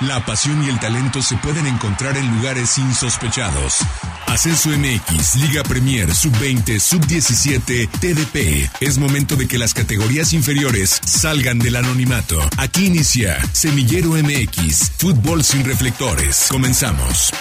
La pasión y el talento se pueden encontrar en lugares insospechados. Ascenso MX, Liga Premier, Sub-20, Sub-17, TDP. Es momento de que las categorías inferiores salgan del anonimato. Aquí inicia Semillero MX, Fútbol sin reflectores. Comenzamos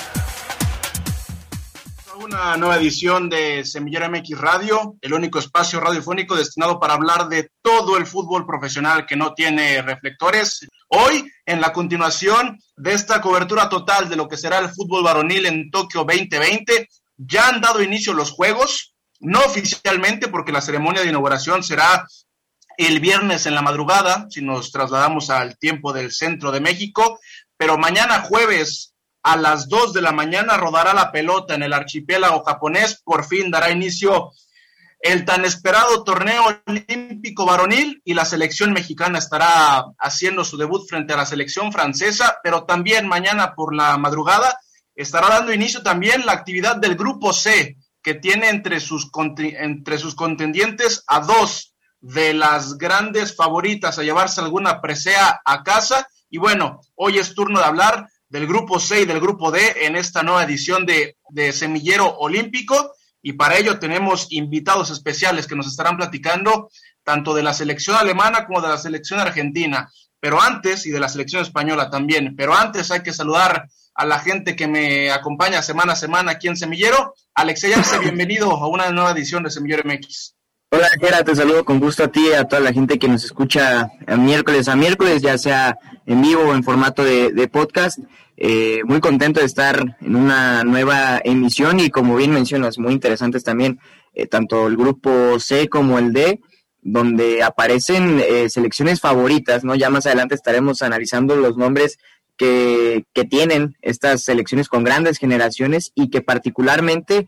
una nueva edición de Semillero MX Radio, el único espacio radiofónico destinado para hablar de todo el fútbol profesional que no tiene reflectores. Hoy, en la continuación de esta cobertura total de lo que será el fútbol varonil en Tokio 2020, ya han dado inicio los juegos, no oficialmente porque la ceremonia de inauguración será el viernes en la madrugada, si nos trasladamos al tiempo del centro de México, pero mañana jueves a las 2 de la mañana rodará la pelota en el archipiélago japonés. Por fin dará inicio el tan esperado torneo olímpico varonil y la selección mexicana estará haciendo su debut frente a la selección francesa, pero también mañana por la madrugada estará dando inicio también la actividad del grupo C, que tiene entre sus, entre sus contendientes a dos de las grandes favoritas a llevarse alguna presea a casa. Y bueno, hoy es turno de hablar del grupo C y del grupo D en esta nueva edición de, de Semillero Olímpico. Y para ello tenemos invitados especiales que nos estarán platicando tanto de la selección alemana como de la selección argentina, pero antes, y de la selección española también, pero antes hay que saludar a la gente que me acompaña semana a semana aquí en Semillero. Alexey Arce, bienvenido a una nueva edición de Semillero MX. Hola, Gera, te saludo con gusto a ti y a toda la gente que nos escucha miércoles a miércoles, ya sea en vivo o en formato de, podcast. Eh, muy contento de estar en una nueva emisión y como bien mencionas, muy interesantes también, eh, tanto el grupo C como el D, donde aparecen eh, selecciones favoritas, ¿no? Ya más adelante estaremos analizando los nombres que, que tienen estas selecciones con grandes generaciones y que particularmente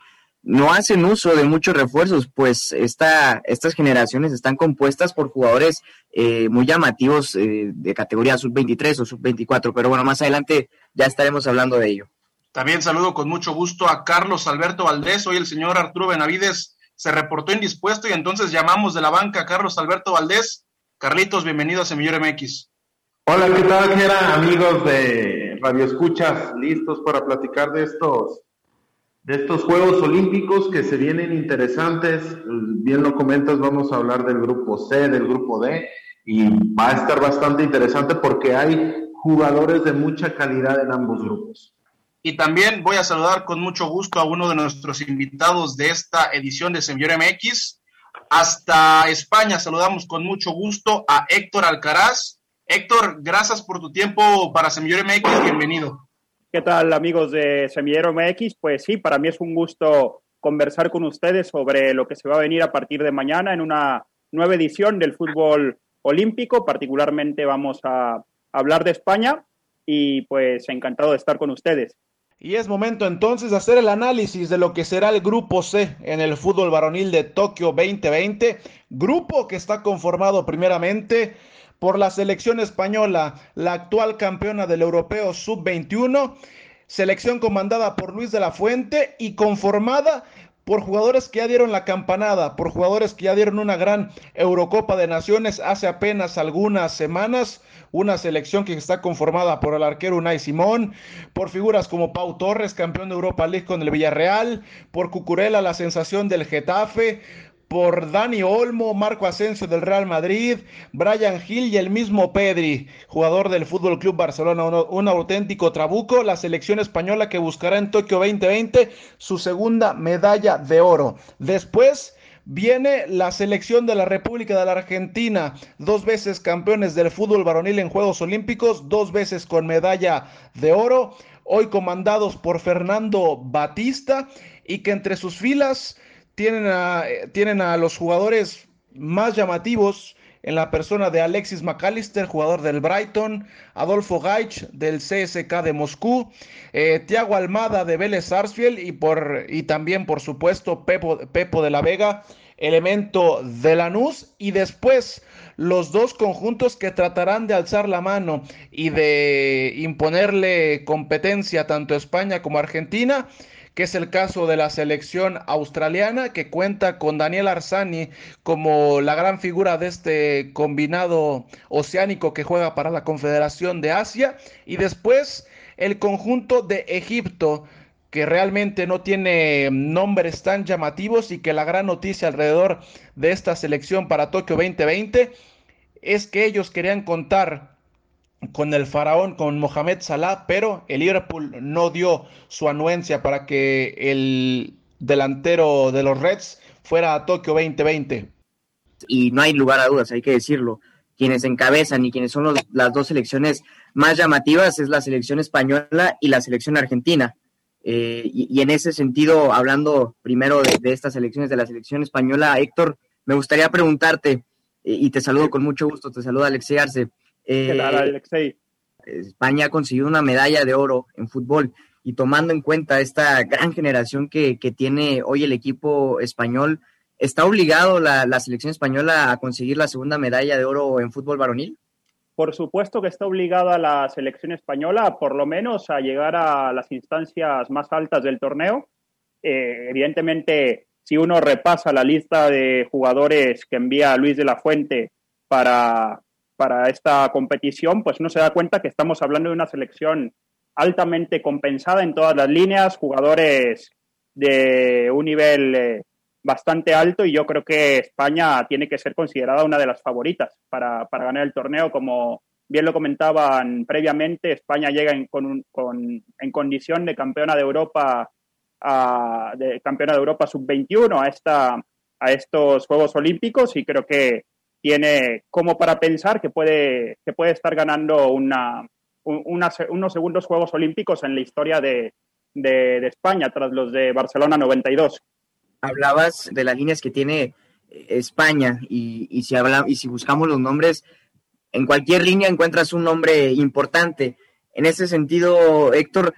no hacen uso de muchos refuerzos, pues esta, estas generaciones están compuestas por jugadores eh, muy llamativos eh, de categoría sub-23 o sub-24, pero bueno, más adelante ya estaremos hablando de ello. También saludo con mucho gusto a Carlos Alberto Valdés, hoy el señor Arturo Benavides se reportó indispuesto y entonces llamamos de la banca a Carlos Alberto Valdés. Carlitos, bienvenido a Semillero MX. Hola, ¿qué tal, Gera? Amigos de Radio Escuchas, listos para platicar de estos de estos Juegos Olímpicos que se vienen interesantes. Bien lo comentas, vamos a hablar del grupo C, del grupo D, y va a estar bastante interesante porque hay jugadores de mucha calidad en ambos grupos. Y también voy a saludar con mucho gusto a uno de nuestros invitados de esta edición de Semillero MX. Hasta España saludamos con mucho gusto a Héctor Alcaraz. Héctor, gracias por tu tiempo para Semillero MX, bienvenido. ¿Qué tal amigos de Semillero MX? Pues sí, para mí es un gusto conversar con ustedes sobre lo que se va a venir a partir de mañana en una nueva edición del fútbol olímpico. Particularmente vamos a hablar de España y pues encantado de estar con ustedes. Y es momento entonces de hacer el análisis de lo que será el grupo C en el fútbol varonil de Tokio 2020, grupo que está conformado primeramente por la selección española, la actual campeona del europeo sub-21, selección comandada por Luis de la Fuente y conformada por jugadores que ya dieron la campanada, por jugadores que ya dieron una gran Eurocopa de Naciones hace apenas algunas semanas, una selección que está conformada por el arquero Unai Simón, por figuras como Pau Torres, campeón de Europa League con el Villarreal, por Cucurella, la sensación del Getafe, por Dani Olmo, Marco Asensio del Real Madrid, Brian Gil y el mismo Pedri, jugador del Fútbol Club Barcelona, un, auténtico trabuco, la selección española que buscará en Tokio 2020 su segunda medalla de oro. Después Viene la selección de la República de la Argentina, dos veces campeones del fútbol varonil en Juegos Olímpicos, dos veces con medalla de oro, hoy comandados por Fernando Batista y que entre sus filas tienen a, eh, tienen a los jugadores más llamativos en la persona de Alexis McAllister, jugador del Brighton, Adolfo Gaich del CSK de Moscú, eh, Tiago Almada de Vélez Sarsfield y, por, y también, por supuesto, Pepo, Pepo de la Vega, elemento de Lanús, y después los dos conjuntos que tratarán de alzar la mano y de imponerle competencia tanto a España como a Argentina que es el caso de la selección australiana, que cuenta con Daniel Arzani como la gran figura de este combinado oceánico que juega para la Confederación de Asia, y después el conjunto de Egipto, que realmente no tiene nombres tan llamativos y que la gran noticia alrededor de esta selección para Tokio 2020 es que ellos querían contar con el faraón, con Mohamed Salah, pero el Liverpool no dio su anuencia para que el delantero de los Reds fuera a Tokio 2020. Y no hay lugar a dudas, hay que decirlo. Quienes encabezan y quienes son las dos selecciones más llamativas es la selección española y la selección argentina. Eh, y, en ese sentido, hablando primero de, estas elecciones de la selección española, Héctor, me gustaría preguntarte, y te saludo con mucho gusto, te saluda Alexei Arce. Eh, España ha conseguido una medalla de oro en fútbol y tomando en cuenta esta gran generación que, tiene hoy el equipo español, ¿está obligado la, la, selección española a conseguir la segunda medalla de oro en fútbol varonil? Por supuesto que está obligada la selección española, por lo menos, a llegar a las instancias más altas del torneo. Eh, evidentemente, si uno repasa la lista de jugadores que envía Luis de la Fuente para, para esta competición, pues no se da cuenta que estamos hablando de una selección altamente compensada en todas las líneas, jugadores de un nivel eh, bastante alto y yo creo que España tiene que ser considerada una de las favoritas para, para ganar el torneo. Como bien lo comentaban previamente, España llega en, con, en condición de campeona de Europa a, de campeona de Europa sub-21 a, a estos Juegos Olímpicos y creo que tiene como para pensar que puede, que puede estar ganando una, unos segundos Juegos Olímpicos en la historia de, de, de España tras los de Barcelona 92 hablabas de las líneas que tiene eh, España y, si habla, y si buscamos los nombres, en cualquier línea encuentras un nombre importante. En ese sentido, Héctor,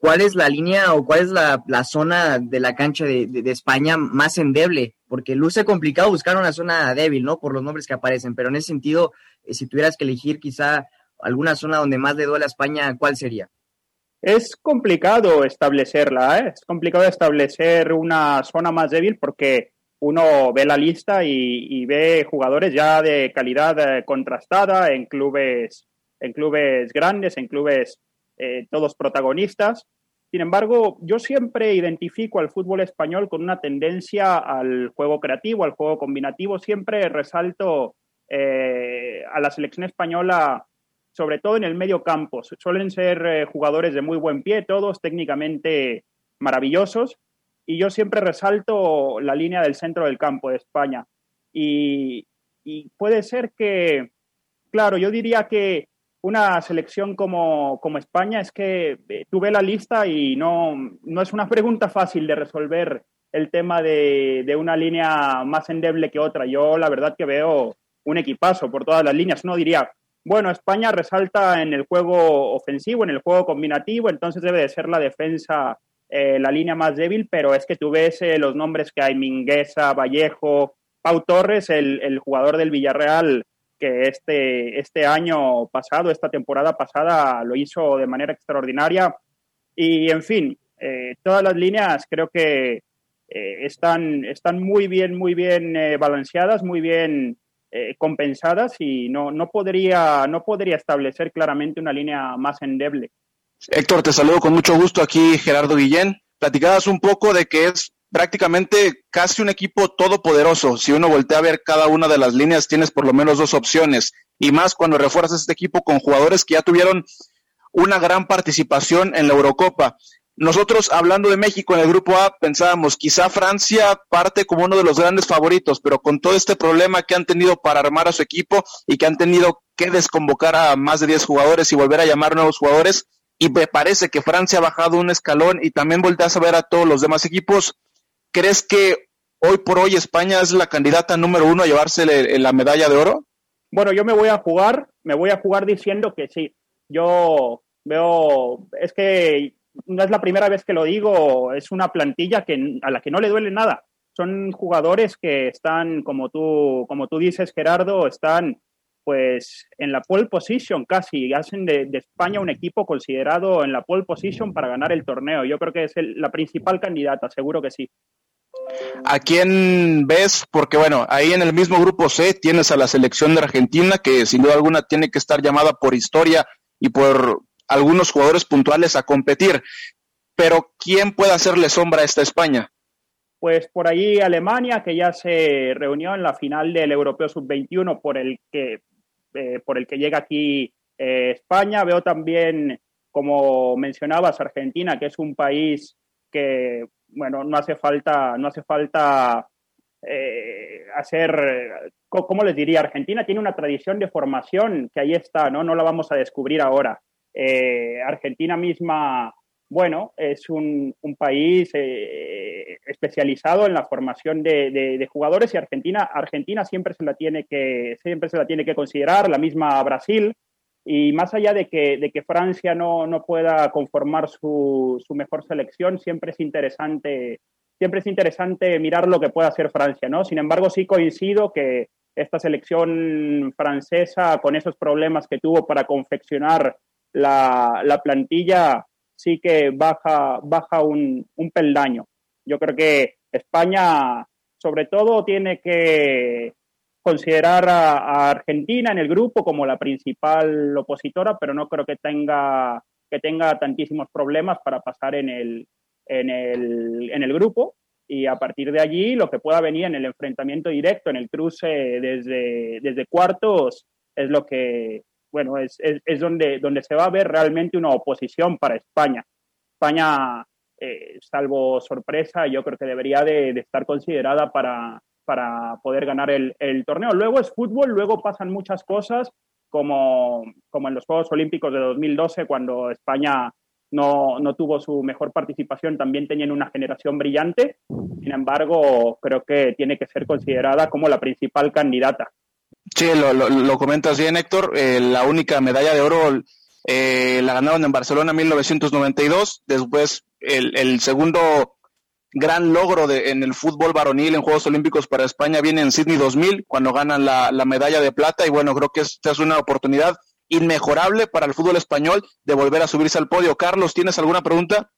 ¿cuál es la línea o cuál es la, zona de la cancha de, España más endeble? Porque luce complicado buscar una zona débil, ¿no? Por los nombres que aparecen, pero en ese sentido, eh, si tuvieras que elegir quizá alguna zona donde más le duele a España, ¿cuál sería? Es complicado establecerla, ¿eh? es complicado establecer una zona más débil porque uno ve la lista y, ve jugadores ya de calidad eh, contrastada en clubes, en clubes grandes, en clubes eh, todos protagonistas. Sin embargo, yo siempre identifico al fútbol español con una tendencia al juego creativo, al juego combinativo. Siempre resalto a la selección española sobre todo en el medio campo. Suelen ser eh, jugadores de muy buen pie, todos técnicamente maravillosos. Y yo siempre resalto la línea del centro del campo de España. Y, puede ser que, claro, yo diría que una selección como, como España es que eh, tuve la lista y no, no es una pregunta fácil de resolver el tema de, de, una línea más endeble que otra. Yo la verdad que veo un equipazo por todas las líneas. Uno diría, bueno, España resalta en el juego ofensivo, en el juego combinativo, entonces debe de ser la defensa eh, la línea más débil, pero es que tú ves eh, los nombres que hay, Mingueza, Vallejo, Pau Torres, el, jugador del Villarreal, que este, este año pasado, esta temporada pasada, lo hizo de manera extraordinaria. Y, en fin, eh, todas las líneas creo que están, están muy bien, muy bien balanceadas, muy bien eh, compensadas y no, no, podría, no podría establecer claramente una línea más endeble. Héctor, te saludo con mucho gusto aquí, Gerardo Guillén. Platicabas un poco de que es prácticamente casi un equipo todopoderoso. Si uno voltea a ver cada una de las líneas, tienes por lo menos dos opciones. Y más cuando refuerzas este equipo con jugadores que ya tuvieron una gran participación en la Eurocopa. Nosotros, hablando de México en el grupo A, pensábamos, quizá Francia parte como uno de los grandes favoritos, pero con todo este problema que han tenido para armar a su equipo y que han tenido que desconvocar a más de 10 jugadores y volver a llamar nuevos jugadores, y me parece que Francia ha bajado un escalón y también volteas a ver a todos los demás equipos, ¿crees que hoy por hoy España es la candidata número uno a llevarse la medalla de oro? Bueno, yo me voy a jugar, me voy a jugar diciendo que sí. Yo veo, es que no es la primera vez que lo digo, es una plantilla que, a la que no le duele nada. Son jugadores que están, como tú, como tú dices, Gerardo, están pues en la pole position casi, hacen de, España un equipo considerado en la pole position para ganar el torneo. Yo creo que es la principal candidata, seguro que sí. ¿A quién ves? Porque bueno, ahí en el mismo grupo C tienes a la selección de Argentina, que sin duda alguna tiene que estar llamada por historia y por algunos jugadores puntuales a competir. Pero ¿quién puede hacerle sombra a esta España? Pues por ahí Alemania, que ya se reunió en la final del Europeo Sub-21 por el que eh, por el que llega aquí eh, España. Veo también, como mencionabas, Argentina, que es un país que, bueno, no hace falta, no hace falta eh, hacer, ¿cómo les diría? Argentina tiene una tradición de formación que ahí está, ¿no? No la vamos a descubrir ahora. Argentina misma bueno, es un, país eh, especializado en la formación de, jugadores y Argentina, Argentina siempre se la tiene que, siempre se la tiene que considerar, la misma Brasil. Y más allá de que, de que Francia no, no pueda conformar su, su, mejor selección, siempre es interesante, siempre es interesante mirar lo que puede hacer Francia, ¿no? Sin embargo, sí coincido que esta selección francesa, con esos problemas que tuvo para confeccionar la, la plantilla, sí que baja, baja un, peldaño. Yo creo que España, sobre todo, tiene que considerar a, Argentina en el grupo como la principal opositora, pero no creo que tenga, que tenga tantísimos problemas para pasar en el, en el, en el grupo. Y a partir de allí, lo que pueda venir en el enfrentamiento directo, en el cruce desde, desde cuartos, es lo que, bueno, es, es, donde, donde se va a ver realmente una oposición para España. España, eh, salvo sorpresa, yo creo que debería de, estar considerada para, para poder ganar el, el, torneo. Luego es fútbol, luego pasan muchas cosas, como, como en los Juegos Olímpicos de 2012, cuando España no, no, tuvo su mejor participación, también tenían una generación brillante. Sin embargo, creo que tiene que ser considerada como la principal candidata. Sí, lo, lo, comentas bien, Héctor. Eh, la única medalla de oro eh, la ganaron en Barcelona en 1992. Después, el, el segundo gran logro de, en el fútbol varonil en Juegos Olímpicos para España viene en Sydney 2000, cuando ganan la, la medalla de plata. Y bueno, creo que esta es una oportunidad inmejorable para el fútbol español de volver a subirse al podio. Carlos, ¿tienes alguna pregunta?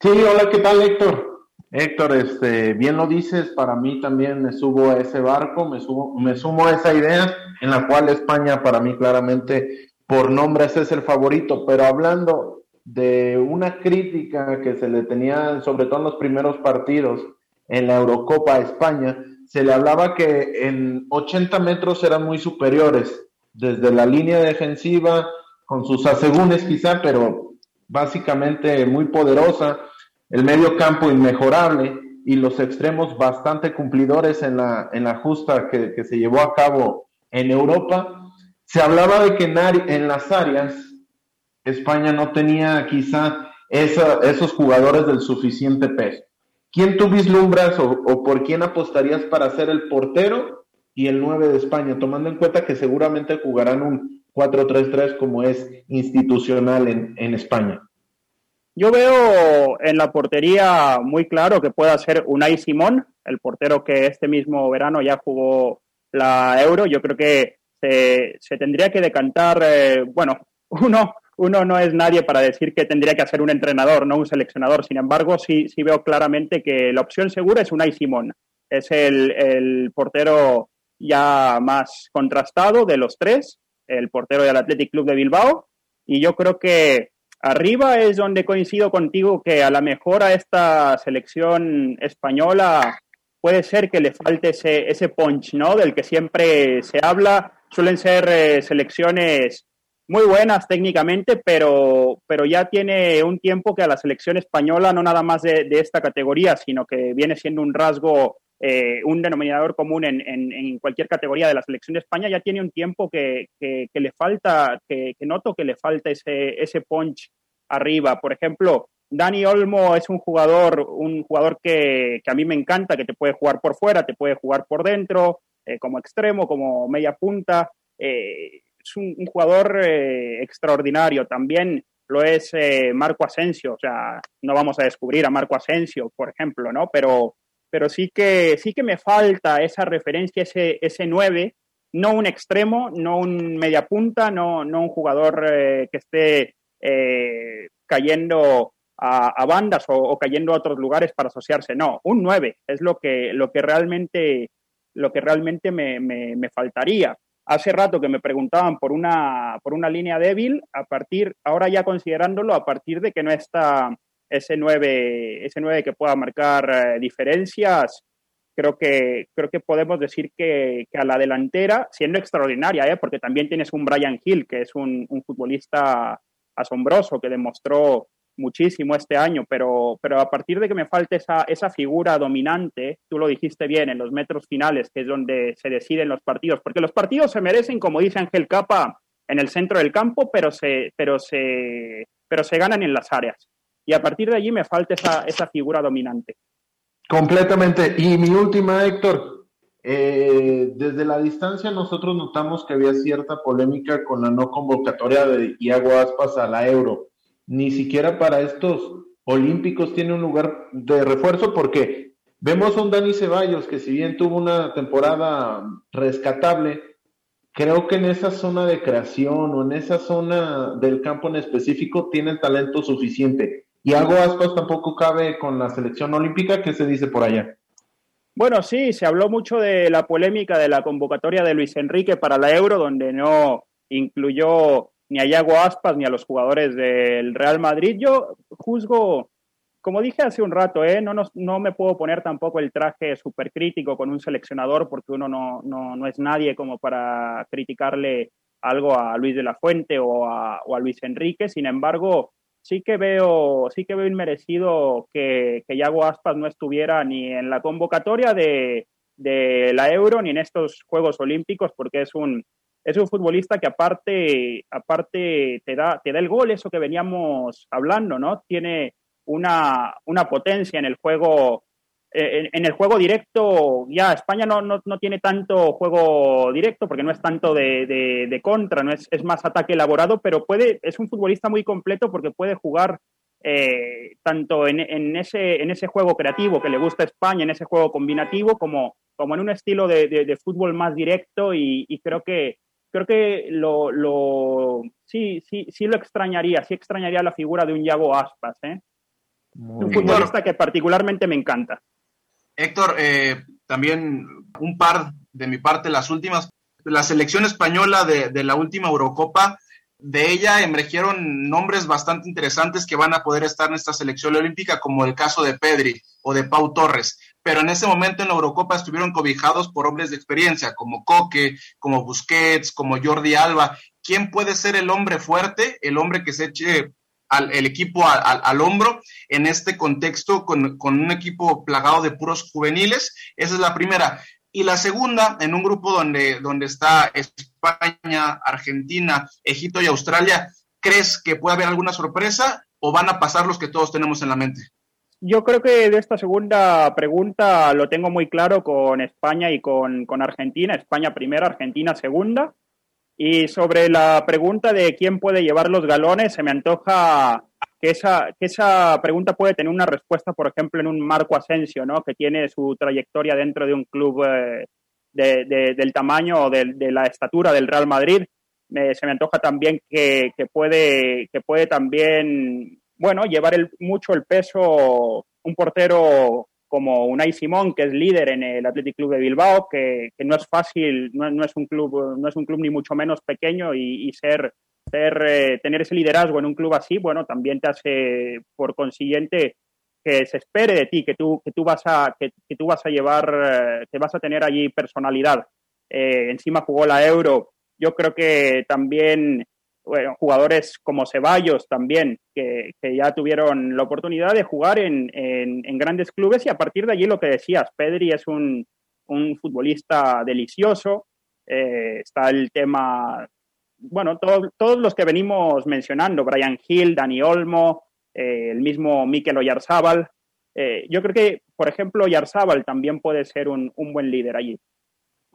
Sí, hola, ¿qué tal, Héctor? Héctor, este, bien lo dices, para mí también me subo a ese barco, me, subo, me sumo a esa idea en la cual España para mí claramente por nombres es el favorito, pero hablando de una crítica que se le tenía sobre todo en los primeros partidos en la Eurocopa a España, se le hablaba que en 80 metros eran muy superiores, desde la línea defensiva, con sus asegúnes quizá, pero básicamente muy poderosa el medio campo inmejorable y los extremos bastante cumplidores en la, en la justa que, se llevó a cabo en Europa. Se hablaba de que en, las áreas España no tenía quizá esos jugadores del suficiente peso. ¿Quién tú vislumbras o, o, por quién apostarías para ser el portero y el 9 de España, tomando en cuenta que seguramente jugarán un 4-3-3 como es institucional en, en España? Yo veo en la portería muy claro que pueda ser Unai Simón, el portero que este mismo verano ya jugó la Euro. Yo creo que se, tendría que decantar, eh, bueno, uno, uno no es nadie para decir que tendría que hacer un entrenador, no un seleccionador. Sin embargo, sí, sí veo claramente que la opción segura es Unai Simón. Es el, el portero ya más contrastado de los tres, el portero del Athletic Club de Bilbao. Y yo creo que Arriba es donde coincido contigo que a lo mejor a esta selección española puede ser que le falte ese, ese punch, ¿no? Del que siempre se habla. Suelen ser eh, selecciones muy buenas técnicamente, pero, pero ya tiene un tiempo que a la selección española, no nada más de, esta categoría, sino que viene siendo un rasgo, eh, un denominador común en, cualquier categoría de la selección de España, ya tiene un tiempo que, le falta, que, noto que le falta ese, ese punch arriba. Por ejemplo, Dani Olmo es un jugador, un jugador que, a mí me encanta, que te puede jugar por fuera, te puede jugar por dentro, eh, como extremo, como media punta. Eh, es un, jugador eh, extraordinario. También lo es Marco Asensio. O sea, no vamos a descubrir a Marco Asensio, por ejemplo, ¿no? Pero, pero sí, que, sí que me falta esa referencia, ese, ese 9 no un extremo, no un media punta, no, no un jugador eh, que esté eh, cayendo a, bandas o, cayendo a otros lugares para asociarse. No, un 9 es lo que, lo que realmente, lo que realmente me, me, faltaría. Hace rato que me preguntaban por una, por una línea débil, a partir, ahora ya considerándolo, a partir de que no está ese 9, ese 9 que pueda marcar eh, diferencias, creo que, creo que podemos decir que, a la delantera, siendo extraordinaria, ¿eh? porque también tienes un Brian Hill, que es un, un futbolista asombroso, que demostró muchísimo este año, pero, pero a partir de que me falte esa, esa figura dominante, tú lo dijiste bien, en los metros finales, que es donde se deciden los partidos, porque los partidos se merecen, como dice Ángel Capa, en el centro del campo, pero se, pero se, pero se ganan en las áreas. Y a partir de allí me falta esa, esa figura dominante. Completamente. Y mi última, Héctor, eh, desde la distancia nosotros notamos que había cierta polémica con la no convocatoria de Iago Aspas a la Euro ni siquiera para estos olímpicos tiene un lugar de refuerzo porque vemos a un Dani Ceballos que si bien tuvo una temporada rescatable, creo que en esa zona de creación o en esa zona del campo en específico tiene el talento suficiente. Y algo Aspas tampoco cabe con la selección olímpica, ¿qué se dice por allá? Bueno, sí, se habló mucho de la polémica de la convocatoria de Luis Enrique para la Euro, donde no incluyó ni a Yago Aspas ni a los jugadores del Real Madrid. Yo juzgo, como dije hace un rato, ¿eh? no, no me puedo poner tampoco el traje súper crítico con un seleccionador porque uno no, no, no, es nadie como para criticarle algo a Luis de la Fuente o a, o a Luis Enrique. Sin embargo, sí que veo, sí que veo inmerecido que, que Yago Aspas no estuviera ni en la convocatoria de, de la Euro ni en estos Juegos Olímpicos porque es un, es un futbolista que aparte, aparte te, da, te da el gol, eso que veníamos hablando, ¿no? Tiene una, potencia en el juego. Eh, en, el juego directo, ya España no, no, tiene tanto juego directo porque no es tanto de, contra, no es, es, más ataque elaborado, pero puede, es un futbolista muy completo porque puede jugar eh, tanto en, ese, en ese juego creativo que le gusta a España, en ese juego combinativo, como, como en un estilo de, fútbol más directo y creo que, creo que lo, lo, sí, sí, sí lo extrañaría, sí extrañaría la figura de un Yago Aspas, ¿eh? un futbolista que particularmente me encanta. Héctor, eh, también un par de mi parte, las últimas, la selección española de, de la última Eurocopa, de ella emergieron nombres bastante interesantes que van a poder estar en esta selección olímpica, como el caso de Pedri o de Pau Torres pero en ese momento en la Eurocopa estuvieron cobijados por hombres de experiencia, como Coque, como Busquets, como Jordi Alba. ¿Quién puede ser el hombre fuerte, el hombre que se eche al, el equipo al, hombro en este contexto con, con un equipo plagado de puros juveniles? Esa es la primera. Y la segunda, en un grupo donde, donde está España, Argentina, Egipto y Australia, ¿crees que puede haber alguna sorpresa o van a pasar los que todos tenemos en la mente? Yo creo que de esta segunda pregunta lo tengo muy claro con España y con, Argentina. España primera, Argentina segunda. Y sobre la pregunta de quién puede llevar los galones, se me antoja que esa, que esa pregunta puede tener una respuesta, por ejemplo, en un Marco Asensio, ¿no? que tiene su trayectoria dentro de un club eh, del tamaño o de, la estatura del Real Madrid. se me antoja también que, que, puede, que puede también bueno, llevar el, mucho el peso un portero como Unai Simón, que es líder en el Athletic Club de Bilbao, que, no es fácil, no, es un club, no es un club ni mucho menos pequeño y, ser, ser eh, tener ese liderazgo en un club así, bueno, también te hace, por consiguiente, que se espere de ti, que tú, que tú vas a, que, tú vas a llevar, eh, que vas a tener allí personalidad. Eh, encima jugó la Euro. Yo creo que también jugadores como Ceballos también, que, ya tuvieron la oportunidad de jugar en, grandes clubes y a partir de allí lo que decías, Pedri es un, futbolista delicioso, eh, está el tema, bueno, todos los que venimos mencionando, Brian Hill, Dani Olmo, eh, el mismo Mikel Oyarzábal, eh, yo creo que, por ejemplo, Oyarzábal también puede ser un buen líder allí.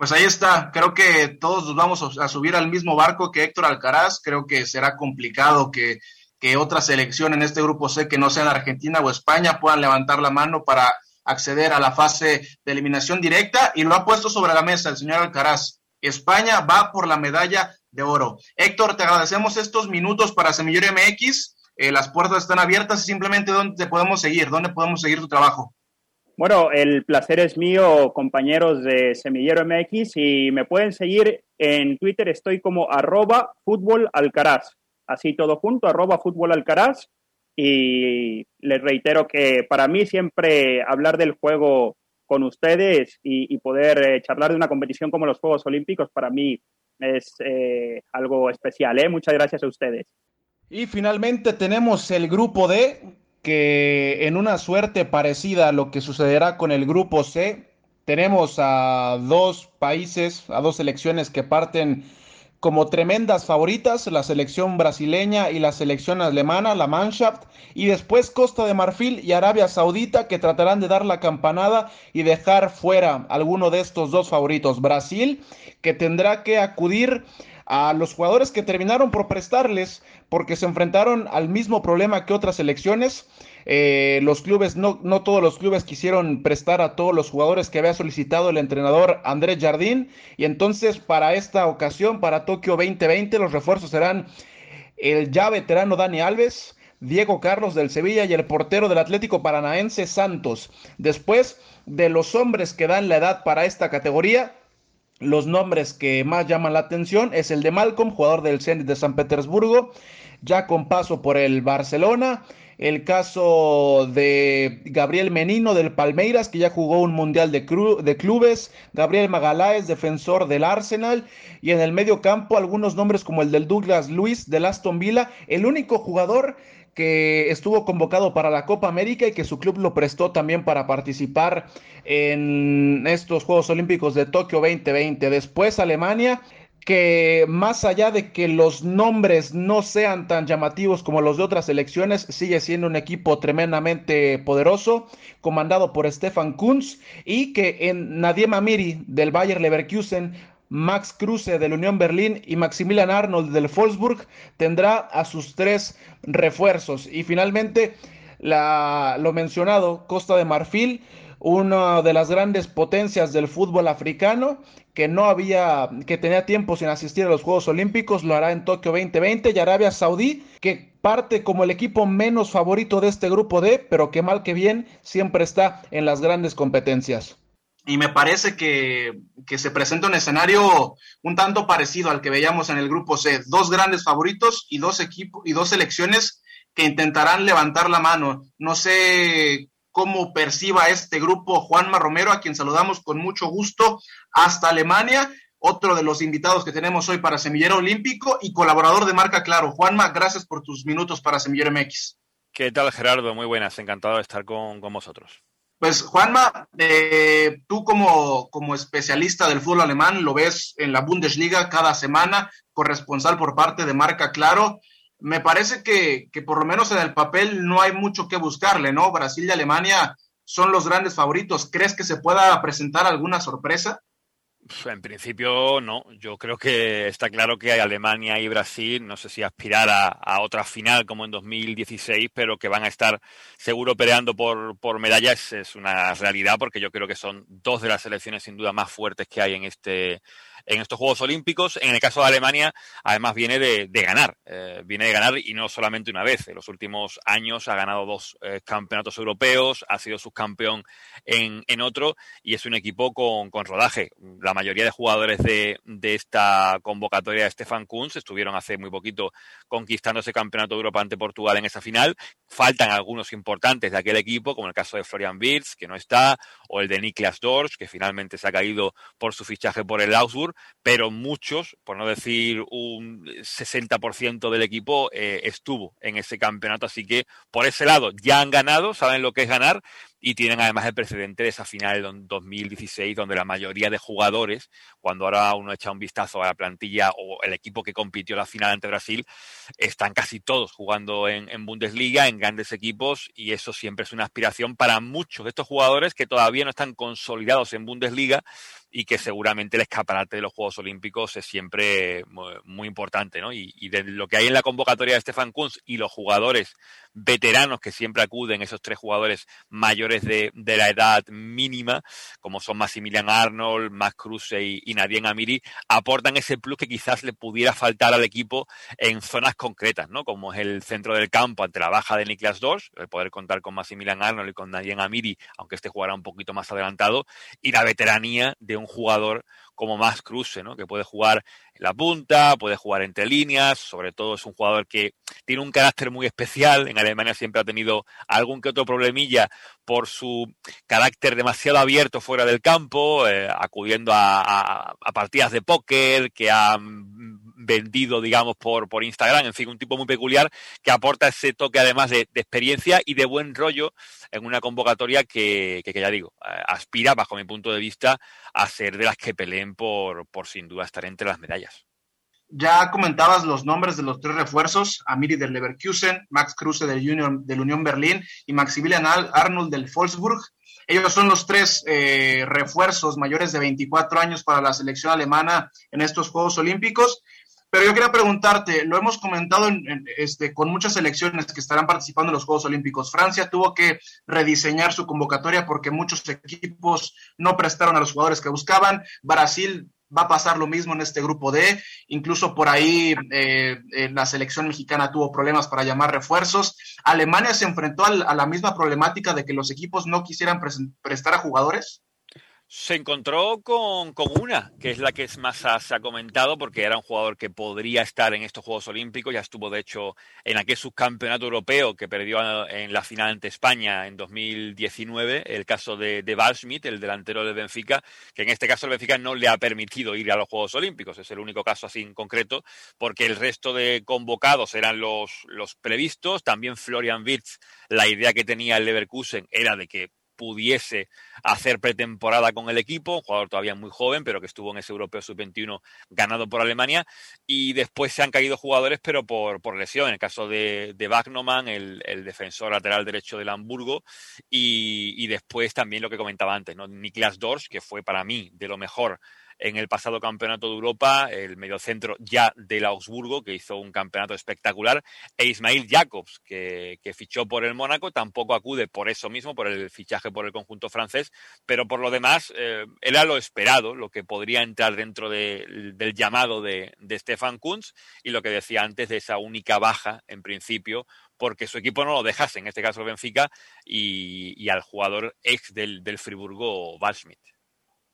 Pues ahí está, creo que todos nos vamos a subir al mismo barco que Héctor Alcaraz, creo que será complicado que, que otra selección en este grupo C que no sea Argentina o España puedan levantar la mano para acceder a la fase de eliminación directa y lo ha puesto sobre la mesa el señor Alcaraz. España va por la medalla de oro. Héctor, te agradecemos estos minutos para Semillero MX. Eh, las puertas están abiertas y simplemente dónde te podemos seguir, dónde podemos seguir tu trabajo. Bueno, el placer es mío, compañeros de Semillero MX, y me pueden seguir en Twitter, estoy como arroba así todo junto, arroba fútbol y les reitero que para mí siempre hablar del juego con ustedes y, poder eh, charlar de una competición como los Juegos Olímpicos, para mí es eh, algo especial. ¿eh? Muchas gracias a ustedes. Y finalmente tenemos el grupo D, que en una suerte parecida a lo que sucederá con el grupo C, tenemos a dos países, a dos selecciones que parten como tremendas favoritas, la selección brasileña y la selección alemana, la Mannschaft, y después Costa de Marfil y Arabia Saudita que tratarán de dar la campanada y dejar fuera alguno de estos dos favoritos. Brasil, que tendrá que acudir a los jugadores que terminaron por prestarles porque se enfrentaron al mismo problema que otras selecciones. Eh, los clubes, no, no todos los clubes quisieron prestar a todos los jugadores que había solicitado el entrenador Andrés Jardín. Y entonces para esta ocasión, para Tokio 2020, los refuerzos serán el ya veterano Dani Alves, Diego Carlos del Sevilla y el portero del Atlético Paranaense Santos. Después de los hombres que dan la edad para esta categoría, los nombres que más llaman la atención es el de Malcolm, jugador del Zenit de San Petersburgo, ya con paso por el Barcelona. El caso de Gabriel Menino del Palmeiras, que ya jugó un mundial de, clubes. Gabriel Magaláes, defensor del Arsenal. Y en el medio campo, algunos nombres como el del Douglas Luis del Aston Villa. El único jugador que estuvo convocado para la Copa América y que su club lo prestó también para participar en estos Juegos Olímpicos de Tokio 2020. Después Alemania que más allá de que los nombres no sean tan llamativos como los de otras selecciones, sigue siendo un equipo tremendamente poderoso, comandado por Stefan Kunz, y que en Nadia Mamiri del Bayer Leverkusen Max Kruse del Unión Berlín y Maximilian Arnold del Wolfsburg tendrá a sus tres refuerzos. Y finalmente, la, lo mencionado, Costa de Marfil, una de las grandes potencias del fútbol africano, que no había, que tenía tiempo sin asistir a los Juegos Olímpicos, lo hará en Tokio 2020, y Arabia Saudí, que parte como el equipo menos favorito de este grupo D, pero que mal que bien siempre está en las grandes competencias y me parece que, se presenta un escenario un tanto parecido al que veíamos en el grupo C. Dos grandes favoritos y dos equipos y dos selecciones que intentarán levantar la mano. No sé cómo perciba este grupo Juanma Romero, a quien saludamos con mucho gusto hasta Alemania, otro de los invitados que tenemos hoy para Semillero Olímpico y colaborador de Marca Claro. Juanma, gracias por tus minutos para Semillero MX. ¿Qué tal, Gerardo? Muy buenas, encantado de estar con, con vosotros. Pues Juanma, eh, tú como, como especialista del fútbol alemán lo ves en la Bundesliga cada semana, corresponsal por parte de Marca Claro. Me parece que, que por lo menos en el papel no hay mucho que buscarle, ¿no? Brasil y Alemania son los grandes favoritos. ¿Crees que se pueda presentar alguna sorpresa? En principio no, yo creo que está claro que Alemania y Brasil, no sé si aspirar a, otra final como en 2016, pero que van a estar seguro peleando por, por medallas es una realidad porque yo creo que son dos de las selecciones sin duda más fuertes que hay en este, en estos Juegos Olímpicos. En el caso de Alemania, además viene de, ganar, eh, viene de ganar y no solamente una vez. En los últimos años ha ganado dos eh, campeonatos europeos, ha sido subcampeón en, en otro y es un equipo con, con rodaje. La mayoría de jugadores de, de esta convocatoria de Stefan Kunz estuvieron hace muy poquito conquistando ese campeonato de Europa ante Portugal en esa final. Faltan algunos importantes de aquel equipo, como el caso de Florian Wirtz, que no está, o el de Niklas Dorsch, que finalmente se ha caído por su fichaje por el Augsburg pero muchos, por no decir un 60% del equipo, eh, estuvo en ese campeonato. Así que por ese lado ya han ganado, saben lo que es ganar y tienen además el precedente de esa final de 2016 donde la mayoría de jugadores, cuando ahora uno echa un vistazo a la plantilla o el equipo que compitió la final ante Brasil, están casi todos jugando en, Bundesliga, en grandes equipos y eso siempre es una aspiración para muchos de estos jugadores que todavía no están consolidados en Bundesliga y que seguramente el escaparate de los Juegos Olímpicos es siempre muy, importante, ¿no? Y, de lo que hay en la convocatoria de Stefan Kunz y los jugadores veteranos que siempre acuden, esos tres jugadores mayores de, la edad mínima, como son Maximilian Arnold, Max Kruse y, y Nadien Amiri, aportan ese plus que quizás le pudiera faltar al equipo en zonas concretas, ¿no? Como es el centro del campo ante la baja de Niklas Dors, el poder contar con Maximilian Arnold y con Nadien Amiri, aunque este jugará un poquito más adelantado, y la veteranía de un jugador como más cruce, ¿no? Que puede jugar en la punta, puede jugar entre líneas, sobre todo es un jugador que tiene un carácter muy especial. En Alemania siempre ha tenido algún que otro problemilla por su carácter demasiado abierto fuera del campo, eh, acudiendo a, a, partidas de póker, que ha vendido, digamos, por, por Instagram, en fin, un tipo muy peculiar que aporta ese toque además de, experiencia y de buen rollo en una convocatoria que, que, que, ya digo, eh, aspira, bajo mi punto de vista, a ser de las que peleen por, por sin duda estar entre las medallas. Ya comentabas los nombres de los tres refuerzos, Amiri del Leverkusen, Max Kruse del Union, del Unión Berlín y Maximilian Arnold del Wolfsburg. Ellos son los tres eh, refuerzos mayores de 24 años para la selección alemana en estos Juegos Olímpicos. Pero yo quería preguntarte, lo hemos comentado en, este, con muchas selecciones que estarán participando en los Juegos Olímpicos. Francia tuvo que rediseñar su convocatoria porque muchos equipos no prestaron a los jugadores que buscaban. Brasil va a pasar lo mismo en este grupo D. Incluso por ahí eh, la selección mexicana tuvo problemas para llamar refuerzos. Alemania se enfrentó a la misma problemática de que los equipos no quisieran prestar a jugadores. Se encontró con, con, una, que es la que más ha, se ha comentado, porque era un jugador que podría estar en estos Juegos Olímpicos, ya estuvo de hecho en aquel subcampeonato europeo que perdió en la final ante España en 2019, el caso de, de Schmidt, el delantero del Benfica, que en este caso el Benfica no le ha permitido ir a los Juegos Olímpicos, es el único caso así en concreto, porque el resto de convocados eran los, los previstos, también Florian Wirtz, la idea que tenía el Leverkusen era de que pudiese hacer pretemporada con el equipo, un jugador todavía muy joven, pero que estuvo en ese Europeo Sub-21 ganado por Alemania, y después se han caído jugadores, pero por, por lesión, en el caso de, de el, el, defensor lateral derecho del Hamburgo, y, y, después también lo que comentaba antes, ¿no? Niklas Dors, que fue para mí de lo mejor en el pasado campeonato de Europa, el mediocentro ya del Augsburgo, que hizo un campeonato espectacular, e Ismail Jacobs, que, fichó por el Mónaco, tampoco acude por eso mismo, por el fichaje por el conjunto francés, pero por lo demás eh, era lo esperado, lo que podría entrar dentro de, del llamado de, Stefan Kunz y lo que decía antes de esa única baja, en principio, porque su equipo no lo dejase, en este caso el Benfica, y, y al jugador ex del, del Friburgo, Valschmidt.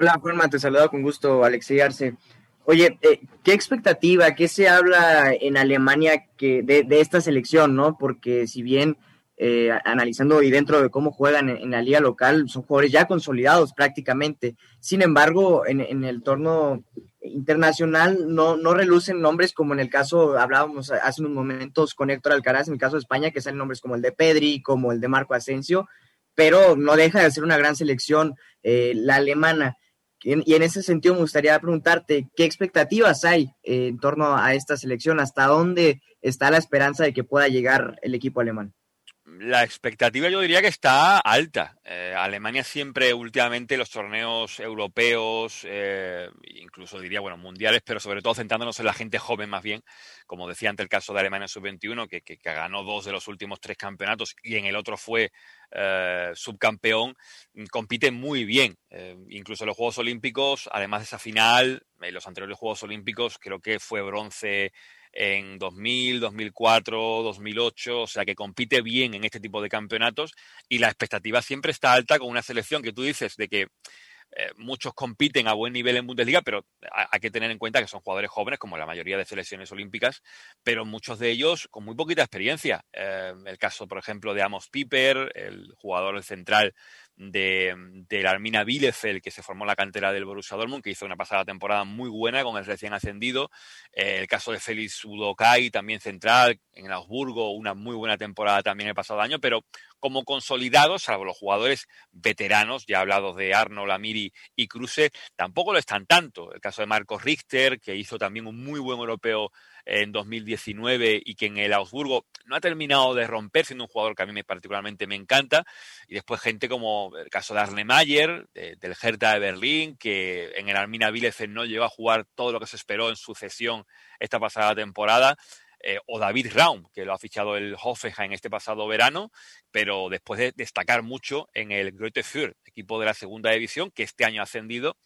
Hola, Juanma, te saludo con gusto, Alexei Arce. Oye, eh, ¿qué expectativa, qué se habla en Alemania que de, de esta selección, no? Porque si bien eh, analizando y dentro de cómo juegan en, la liga local, son jugadores ya consolidados prácticamente. Sin embargo, en, en el torno internacional no, no relucen nombres como en el caso, hablábamos hace unos momentos con Héctor Alcaraz, en el caso de España, que salen nombres como el de Pedri, como el de Marco Asensio, pero no deja de ser una gran selección eh, la alemana. Y en ese sentido me gustaría preguntarte, ¿qué expectativas hay eh, en torno a esta selección? ¿Hasta dónde está la esperanza de que pueda llegar el equipo alemán? La expectativa yo diría que está alta. Eh, Alemania siempre últimamente los torneos europeos, eh, incluso diría, bueno, mundiales, pero sobre todo centrándonos en la gente joven más bien, como decía ante el caso de Alemania sub-21, que, que, ganó dos de los últimos tres campeonatos y en el otro fue eh, subcampeón, compite muy bien. Incluso los Juegos Olímpicos, además de esa final, en los anteriores Juegos Olímpicos, creo que fue bronce en 2000, 2004, 2008, o sea que compite bien en este tipo de campeonatos y la expectativa siempre está alta con una selección que tú dices de que eh, muchos compiten a buen nivel en Bundesliga, pero hay que tener en cuenta que son jugadores jóvenes, como la mayoría de selecciones olímpicas, pero muchos de ellos con muy poquita experiencia. Eh, el caso, por ejemplo, de Amos Piper, el jugador central de, la Armina Bielefeld, que se formó en la cantera del Borussia Dortmund, que hizo una pasada temporada muy buena con el recién ascendido. Eh, el caso de Félix Udokai, también central, en Augsburgo, una muy buena temporada también el pasado año, pero como consolidados, salvo los jugadores veteranos, ya hablados de Arnold, Amiri y Kruse, tampoco lo están tanto. El caso de Marcos Richter, que hizo también un muy buen europeo en 2019 y que en el Augsburgo no ha terminado de romper, siendo un jugador que a mí me, particularmente me encanta. Y después gente como el caso de Arne Mayer, del Hertha de Berlín, que en el Armina Bielefeld no llegó a jugar todo lo que se esperó en sucesión esta pasada temporada. Eh, o David Raum, que lo ha fichado el Hoffenheim este pasado verano, pero después de destacar mucho en el Greuther Fürth, equipo de la segunda división, que este año ha ascendido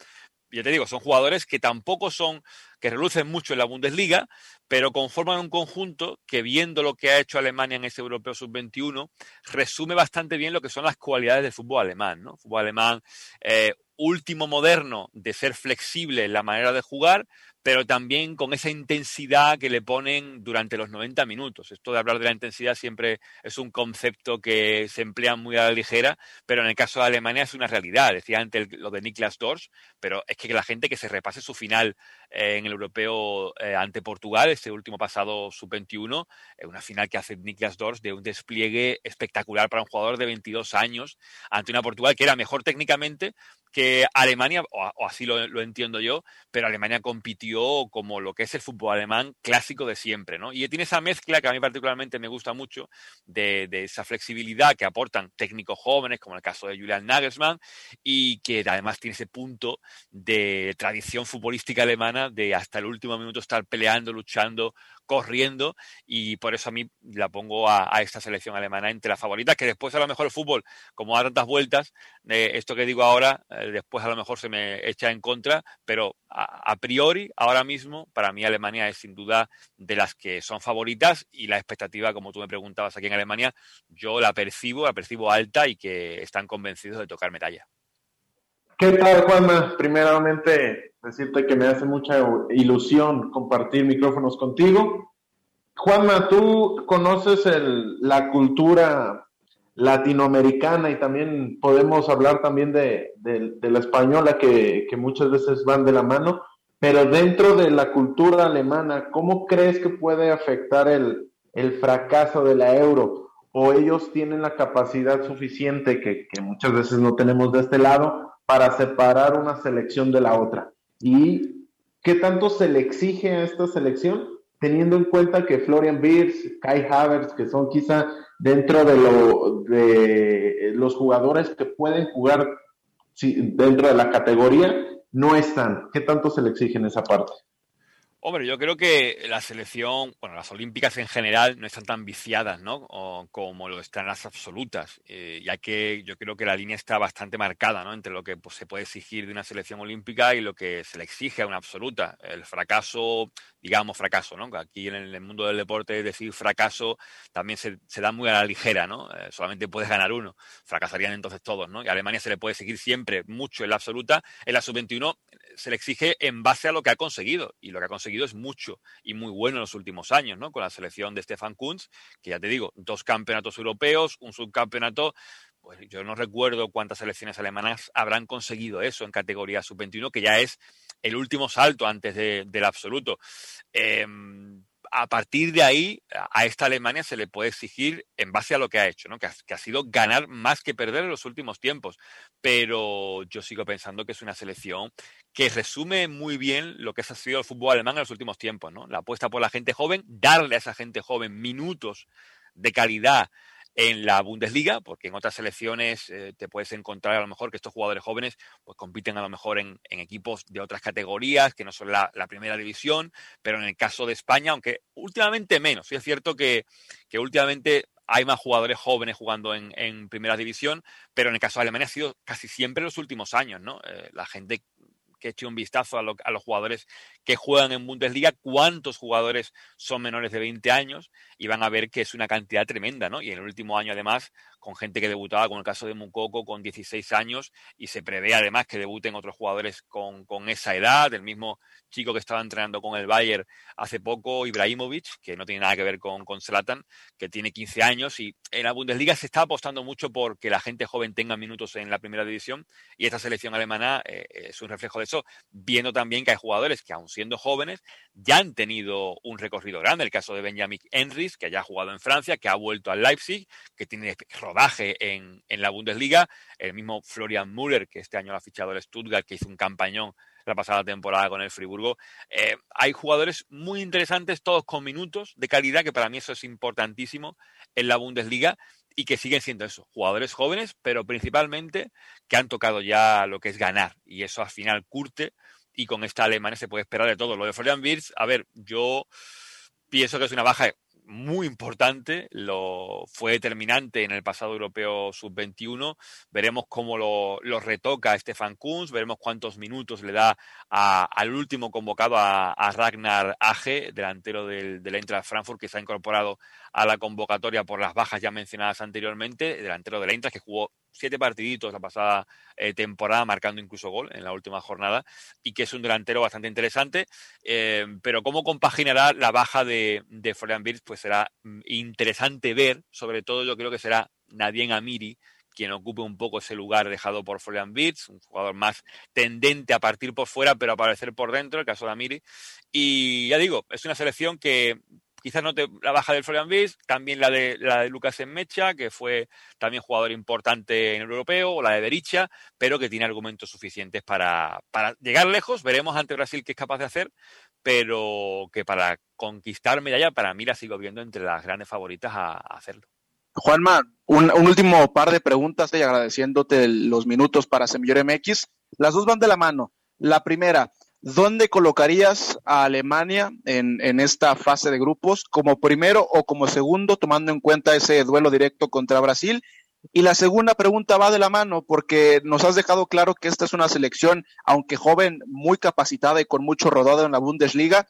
ya te digo, son jugadores que tampoco son, que relucen mucho en la Bundesliga, pero conforman un conjunto que viendo lo que ha hecho Alemania en ese Europeo Sub-21, resume bastante bien lo que son las cualidades del fútbol alemán, ¿no? Fútbol alemán eh, último moderno de ser flexible en la manera de jugar, pero también con esa intensidad que le ponen durante los 90 minutos. Esto de hablar de la intensidad siempre es un concepto que se emplea muy a la ligera, pero en el caso de Alemania es una realidad. Decía antes lo de Niklas Dors, pero es que la gente que se repase su final eh, en el europeo eh, ante Portugal, este último pasado sub-21, es una final que hace Niklas Dors de un despliegue espectacular para un jugador de 22 años ante una Portugal que era mejor técnicamente, que Alemania, o, así lo, entiendo yo, pero Alemania compitió como lo que es el fútbol alemán clásico de siempre, ¿no? Y tiene esa mezcla que a mí particularmente me gusta mucho de, esa flexibilidad que aportan técnicos jóvenes, como el caso de Julian Nagelsmann, y que además tiene ese punto de tradición futbolística alemana de hasta el último minuto estar peleando, luchando, corriendo y por eso a mí la pongo a, esta selección alemana entre las favoritas, que después a lo mejor el fútbol, como da tantas vueltas, eh, esto que digo ahora, eh, después a lo mejor se me echa en contra, pero a, priori, ahora mismo, para mí Alemania es sin duda de las que son favoritas y la expectativa, como tú me preguntabas aquí en Alemania, yo la percibo, la percibo alta y que están convencidos de tocar medalla. ¿Qué tal, Juanma? Primeramente, decirte que me hace mucha ilusión compartir micrófonos contigo. Juanma, tú conoces la cultura latinoamericana y también podemos hablar también de, la española que, muchas veces van de la mano, pero dentro de la cultura alemana, ¿cómo crees que puede afectar el, el fracaso de la euro? ¿O ellos tienen la capacidad suficiente que muchas veces no tenemos de este lado para separar una selección de la otra. ¿Y qué tanto se le exige a esta selección? Teniendo en cuenta que Florian Wirtz, Kai Havertz, que son quizá dentro de, lo, de los jugadores que pueden jugar dentro de la categoría, no están. ¿Qué tanto se le exige en esa parte? Hombre, yo creo que la selección, bueno, las olímpicas en general no están tan viciadas, ¿no? como lo están las absolutas, eh, ya que yo creo que la línea está bastante marcada, ¿no? Entre lo que pues, se puede exigir de una selección olímpica y lo que se le exige a una absoluta. El fracaso, digamos fracaso, ¿no? Aquí en el mundo del deporte decir fracaso también se, da muy a la ligera, ¿no? Eh, solamente puedes ganar uno, fracasarían entonces todos, ¿no? Y a Alemania se le puede exigir siempre mucho en la absoluta, en la sub-21 se le exige en base a lo que ha conseguido, y lo que ha conseguido es mucho y muy bueno en los últimos años, ¿no? Con la selección de Stefan Kunz, que ya te digo, dos campeonatos europeos, un subcampeonato. Pues yo no recuerdo cuántas selecciones alemanas habrán conseguido eso en categoría sub-21, que ya es el último salto antes del absoluto. Em, a partir de ahí, a esta Alemania se le puede exigir en base a lo que ha hecho, ¿no? que, ha, sido ganar más que perder en los últimos tiempos. Pero yo sigo pensando que es una selección que resume muy bien lo que ha sido el fútbol alemán en los últimos tiempos. ¿no? La apuesta por la gente joven, darle a esa gente joven minutos de calidad en la Bundesliga, porque en otras selecciones eh, te puedes encontrar a lo mejor que estos jugadores jóvenes pues compiten a lo mejor en, equipos de otras categorías que no son la, primera división, pero en el caso de España, aunque últimamente menos, sí es cierto que, que últimamente hay más jugadores jóvenes jugando en, en, primera división, pero en el caso de Alemania ha sido casi siempre en los últimos años, ¿no? Eh, la gente que eche un vistazo a, a, los jugadores que juegan en Bundesliga, cuántos jugadores son menores de 20 años y van a ver que es una cantidad tremenda, ¿no? Y en el último año, además, con gente que debutaba, como el caso de Mukoko, con 16 años, y se prevé además que debuten otros jugadores con, esa edad, el mismo chico que estaba entrenando con el Bayern hace poco, Ibrahimovic, que no tiene nada que ver con, con Zlatan, que tiene 15 años, y en la Bundesliga se está apostando mucho por que la gente joven tenga minutos en la primera división, y esta selección alemana eh, es un reflejo de eso, viendo también que hay jugadores que, aun siendo jóvenes, ya han tenido un recorrido grande, el caso de Benjamin Henrys, que ya ha jugado en Francia, que ha vuelto al Leipzig, que tiene rodaje en, la Bundesliga, el mismo Florian Müller, que este año lo ha fichado el Stuttgart, que hizo un campañón la pasada temporada con el Friburgo. Eh, hay jugadores muy interesantes, todos con minutos de calidad, que para mí eso es importantísimo en la Bundesliga y que siguen siendo eso, jugadores jóvenes, pero principalmente que han tocado ya lo que es ganar y eso al final curte y con esta Alemania se puede esperar de todo. Lo de Florian Wirtz, a ver, yo pienso que es una baja muy importante, lo fue determinante en el pasado europeo sub-21. Veremos cómo lo, retoca Stefan Kunz, veremos cuántos minutos le da al último convocado a, Ragnar Age, delantero del, del Eintracht Frankfurt, que se ha incorporado a la convocatoria por las bajas ya mencionadas anteriormente, delantero del Eintracht que jugó siete partiditos la pasada eh, temporada, marcando incluso gol en la última jornada, y que es un delantero bastante interesante. Eh, pero cómo compaginará la baja de, de Florian Wirtz, pues será mm, interesante ver, sobre todo yo creo que será Nadien Amiri, quien ocupe un poco ese lugar dejado por Florian Wirtz, un jugador más tendente a partir por fuera, pero a aparecer por dentro, el caso de Amiri. Y ya digo, es una selección que Quizás note la baja del Florian Wirtz, también la de, la de Lucas Enmecha, que fue también jugador importante en el europeo, o la de Bericha, pero que tiene argumentos suficientes para, llegar lejos. Veremos ante Brasil qué es capaz de hacer, pero que para conquistar medalla, para mí la sigo viendo entre las grandes favoritas a, hacerlo. Juanma, un, último par de preguntas y agradeciéndote los minutos para Semillor MX. Las dos van de la mano. La primera, ¿Dónde colocarías a Alemania en, esta fase de grupos? ¿Como primero o como segundo, tomando en cuenta ese duelo directo contra Brasil? Y la segunda pregunta va de la mano porque nos has dejado claro que esta es una selección, aunque joven, muy capacitada y con mucho rodado en la Bundesliga,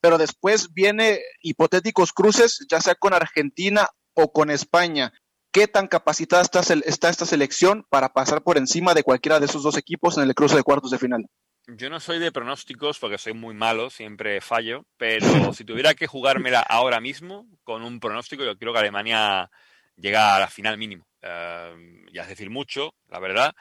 pero después viene hipotéticos cruces, ya sea con Argentina o con España. ¿Qué tan capacitada está, está esta selección para pasar por encima de cualquiera de esos dos equipos en el cruce de cuartos de final? Yo no soy de pronósticos porque soy muy malo, siempre fallo, pero si tuviera que jugármela ahora mismo con un pronóstico, yo creo que Alemania llega a la final mínimo. Uh, ya es decir mucho, la verdad,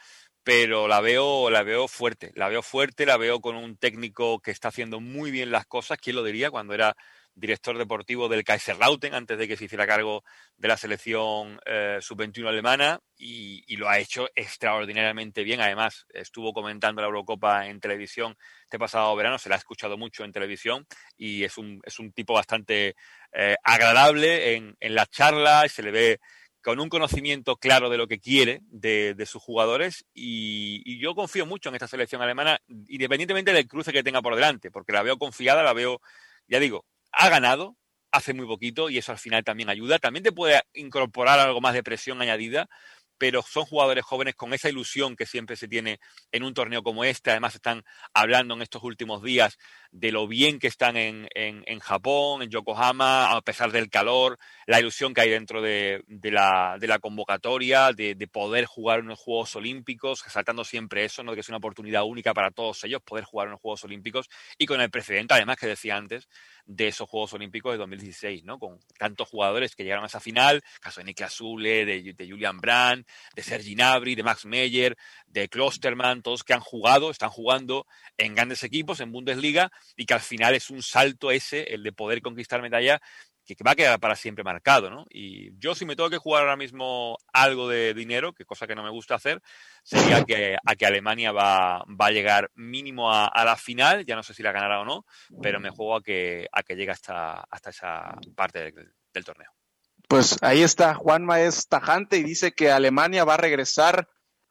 pero la veo, la veo fuerte, la veo fuerte, la veo con un técnico que está haciendo muy bien las cosas. ¿Quién lo diría cuando era director deportivo del Kaiserlauten antes de que se hiciera cargo de la selección eh, sub-21 alemana y, lo ha hecho extraordinariamente bien. Además, estuvo comentando la Eurocopa en televisión este pasado verano, se la ha escuchado mucho en televisión y es un, es un tipo bastante eh, agradable en, en las charlas, se le ve con un conocimiento claro de lo que quiere de, sus jugadores y, y, yo confío mucho en esta selección alemana, independientemente del cruce que tenga por delante, porque la veo confiada, la veo, ya digo, ha ganado hace muy poquito y eso al final también ayuda. También te puede incorporar algo más de presión añadida, pero son jugadores jóvenes con esa ilusión que siempre se tiene en un torneo como este. Además, están hablando en estos últimos días de lo bien que están en, en, Japón, en Yokohama, a pesar del calor, la ilusión que hay dentro de, de, la, de la, convocatoria, de, de, poder jugar unos Juegos Olímpicos, resaltando siempre eso, ¿no? que es una oportunidad única para todos ellos poder jugar unos Juegos Olímpicos y con el precedente, además, que decía antes, de esos Juegos Olímpicos de 2016, ¿no? Con tantos jugadores que llegaron a esa final, caso de Niklas Zule, de, de Julian Brandt, de Sergi Nabri, de Max Meyer, de Klosterman, todos que han jugado, están jugando en grandes equipos, en Bundesliga, y que al final es un salto ese, el de poder conquistar medalla, que, va a quedar para siempre marcado, ¿no? Y yo si me tengo que jugar ahora mismo algo de dinero, que cosa que no me gusta hacer, sería que, a que Alemania va, va a llegar mínimo a, la final, ya no sé si la ganará o no, pero me juego a que, a que llegue hasta, hasta esa parte del, torneo. Pues ahí está, Juanma es tajante y dice que Alemania va a regresar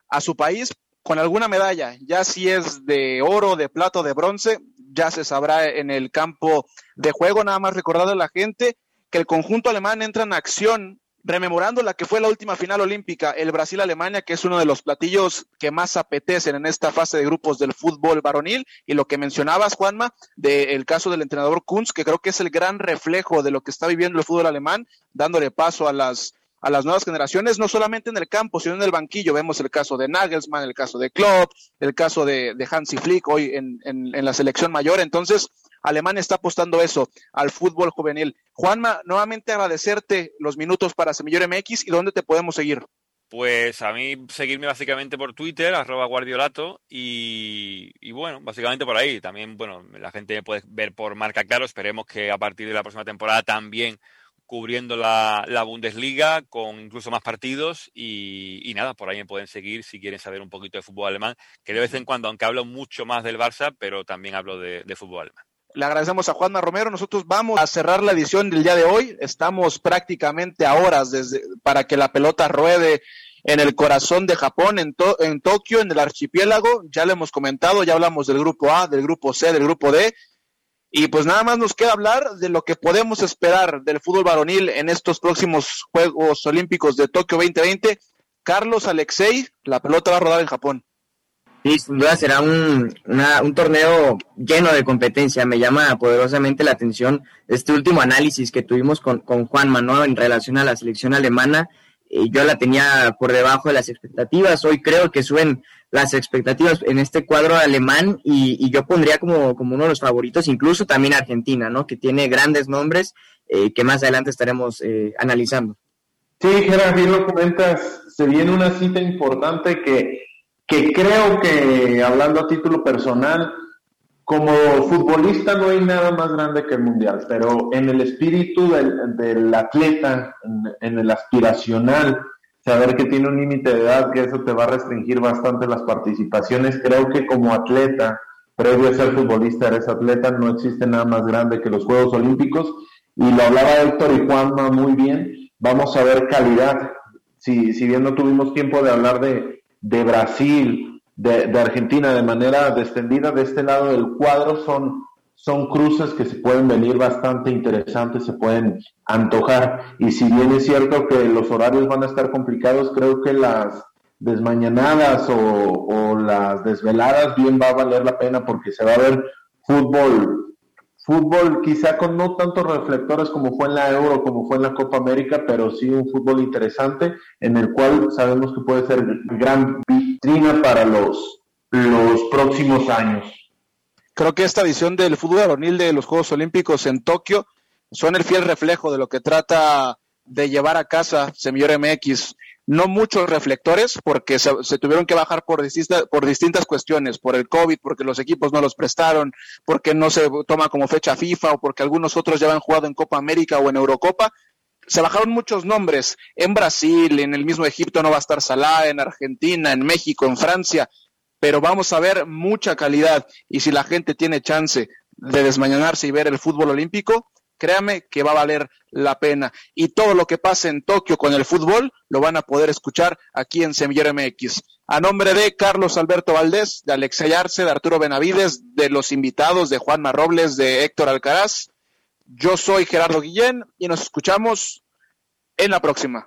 a su país con alguna medalla, ya si es de oro, de plata de bronce, ya se sabrá en el campo de juego, nada más recordar a la gente que el conjunto alemán entra en acción rememorando la que fue la última final olímpica, el Brasil-Alemania, que es uno de los platillos que más apetecen en esta fase de grupos del fútbol varonil, y lo que mencionabas, Juanma, del caso del entrenador Kunz, que creo que es el gran reflejo de lo que está viviendo el fútbol alemán, dándole paso a las a las nuevas generaciones, no solamente en el campo, sino en el banquillo. Vemos el caso de Nagelsmann, el caso de Klopp, el caso de, de Hansi Flick hoy en, en la selección mayor. Entonces, Alemania está apostando eso al fútbol juvenil. Juanma, nuevamente agradecerte los minutos para Semillor MX y dónde te podemos seguir. Pues a mí seguirme básicamente por Twitter, arroba guardiolato, y, y, bueno, básicamente por ahí. También, bueno, la gente puede ver por marca claro, esperemos que a partir de la próxima temporada también cubriendo la, Bundesliga con incluso más partidos y, nada, por ahí me pueden seguir si quieren saber un poquito de fútbol alemán, que de vez en cuando, aunque hablo mucho más del Barça, pero también hablo de, fútbol alemán. Le agradecemos a Juanma Romero. Nosotros vamos a cerrar la edición del día de hoy. Estamos prácticamente a horas desde, para que la pelota ruede en el corazón de Japón, en, en Tokio, en el archipiélago. Ya lo hemos comentado, ya hablamos del grupo A, del grupo C, del grupo D. Y pues nada más nos queda hablar de lo que podemos esperar del fútbol varonil en estos próximos Juegos Olímpicos de Tokio 2020. Carlos Alexei, la pelota va a rodar en Japón. Sí, sin duda será un, un torneo lleno de competencia. Me llama poderosamente la atención este último análisis que tuvimos con, con Juan Manuel en relación a la selección alemana. Yo la tenía por debajo de las expectativas. Hoy creo que suben las expectativas en este cuadro alemán y, yo pondría como, como, uno de los favoritos incluso también Argentina, ¿no? Que tiene grandes nombres eh, que más adelante estaremos eh, analizando. Sí, Gerard, bien lo comentas, se viene una cita importante que, que creo que, hablando a título personal, como futbolista no hay nada más grande que el mundial, pero en el espíritu del, del atleta, en, el aspiracional, saber que tiene un límite de edad, que eso te va a restringir bastante las participaciones. Creo que como atleta, previo a ser futbolista, eres atleta, no existe nada más grande que los Juegos Olímpicos. Y lo hablaba Héctor y Juanma muy bien, vamos a ver calidad. Si, si bien no tuvimos tiempo de hablar de, de Brasil, de, de Argentina de manera descendida, de este lado del cuadro son son cruces que se pueden venir bastante interesantes, se pueden antojar. Y si bien es cierto que los horarios van a estar complicados, creo que las desmañanadas o, las desveladas bien va a valer la pena porque se va a ver fútbol, fútbol quizá con no tantos reflectores como fue en la Euro, como fue en la Copa América, pero sí un fútbol interesante en el cual sabemos que puede ser gran vitrina para los, los próximos años. Creo que esta edición del fútbol varonil de los Juegos Olímpicos en Tokio son el fiel reflejo de lo que trata de llevar a casa Semillor MX. No muchos reflectores, porque se, tuvieron que bajar por distintas, por distintas cuestiones, por el COVID, porque los equipos no los prestaron, porque no se toma como fecha FIFA o porque algunos otros ya han jugado en Copa América o en Eurocopa. Se bajaron muchos nombres. En Brasil, en el mismo Egipto no va a estar Salah, en Argentina, en México, en Francia pero vamos a ver mucha calidad y si la gente tiene chance de desmañanarse y ver el fútbol olímpico, créame que va a valer la pena. Y todo lo que pase en Tokio con el fútbol lo van a poder escuchar aquí en Semillero MX. A nombre de Carlos Alberto Valdés, de Alexey Arce, de Arturo Benavides, de los invitados de Juanma Robles, de Héctor Alcaraz, yo soy Gerardo Guillén y nos escuchamos en la próxima.